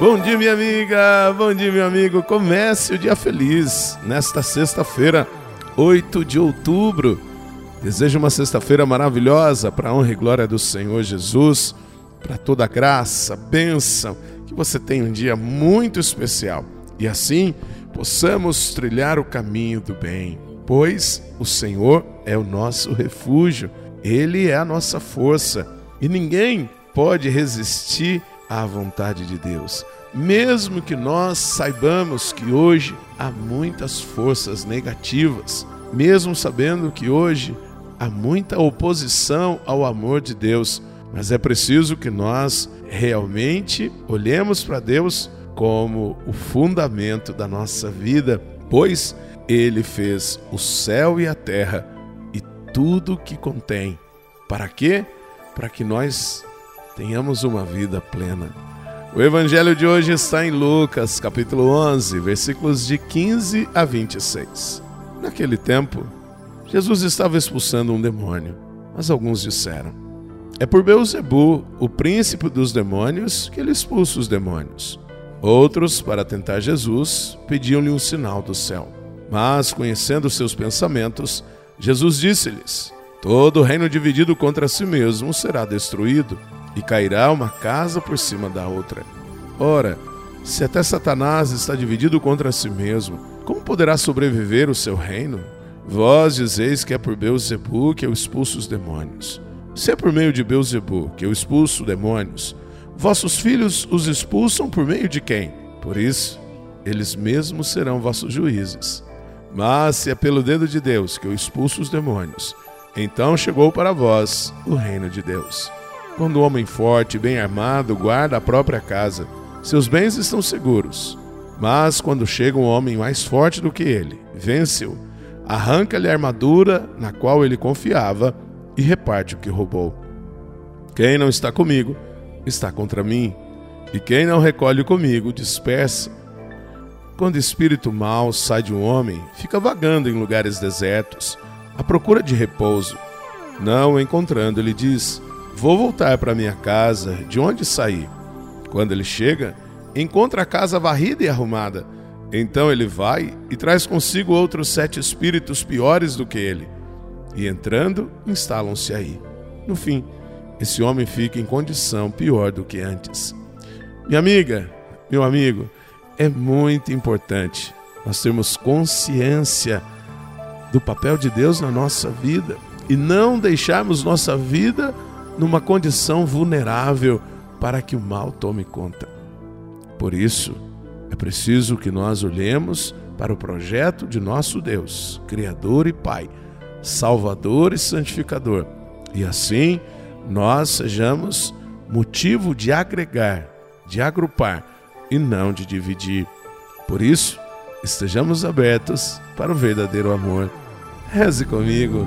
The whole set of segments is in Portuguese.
Bom dia, minha amiga, bom dia, meu amigo. Comece o dia feliz nesta sexta-feira, 8 de outubro. Desejo uma sexta-feira maravilhosa para a honra e glória do Senhor Jesus, para toda a graça, bênção, que você tenha um dia muito especial e assim possamos trilhar o caminho do bem, pois o Senhor é o nosso refúgio, Ele é a nossa força e ninguém pode resistir à vontade de Deus. Mesmo que nós saibamos que hoje há muitas forças negativas, mesmo sabendo que hoje há muita oposição ao amor de Deus, mas é preciso que nós realmente olhemos para Deus como o fundamento da nossa vida, pois Ele fez o céu e a terra e tudo que contém. Para quê? Para que nós tenhamos uma vida plena. O evangelho de hoje está em Lucas, capítulo 11, versículos de 15 a 26. Naquele tempo, Jesus estava expulsando um demônio, mas alguns disseram: É por Beuzebu, o príncipe dos demônios, que ele expulsa os demônios. Outros, para tentar Jesus, pediam-lhe um sinal do céu. Mas, conhecendo seus pensamentos, Jesus disse-lhes: Todo reino dividido contra si mesmo será destruído e cairá uma casa por cima da outra. Ora, se até Satanás está dividido contra si mesmo, como poderá sobreviver o seu reino? Vós dizeis que é por Beuzebu que eu expulso os demônios. Se é por meio de Beuzebu que eu expulso demônios, vossos filhos os expulsam por meio de quem? Por isso, eles mesmos serão vossos juízes. Mas se é pelo dedo de Deus que eu expulso os demônios, então chegou para vós o reino de Deus. Quando o homem forte e bem armado guarda a própria casa, seus bens estão seguros. Mas quando chega um homem mais forte do que ele, vence-o, arranca-lhe a armadura na qual ele confiava e reparte o que roubou. Quem não está comigo, está contra mim, e quem não recolhe comigo, dispersa. Quando espírito mau sai de um homem, fica vagando em lugares desertos, à procura de repouso. Não encontrando, ele diz: Vou voltar para minha casa, de onde saí. Quando ele chega, encontra a casa varrida e arrumada. Então ele vai e traz consigo outros sete espíritos piores do que ele. E entrando, instalam-se aí. No fim, esse homem fica em condição pior do que antes. Minha amiga, meu amigo, é muito importante nós termos consciência do papel de Deus na nossa vida e não deixarmos nossa vida numa condição vulnerável para que o mal tome conta. Por isso, é preciso que nós olhemos para o projeto de nosso Deus, Criador e Pai, Salvador e Santificador, e assim nós sejamos motivo de agregar, de agrupar e não de dividir. Por isso, estejamos abertos para o verdadeiro amor. Reze comigo.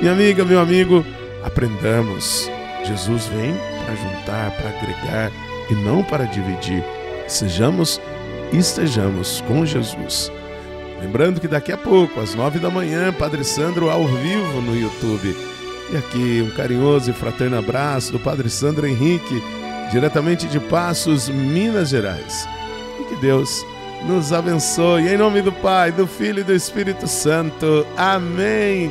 Minha amiga, meu amigo, aprendamos. Jesus vem para juntar, para agregar e não para dividir. Sejamos e estejamos com Jesus. Lembrando que daqui a pouco, às nove da manhã, Padre Sandro ao vivo no YouTube. E aqui um carinhoso e fraterno abraço do Padre Sandro Henrique, diretamente de Passos, Minas Gerais. E que Deus nos abençoe. Em nome do Pai, do Filho e do Espírito Santo. Amém.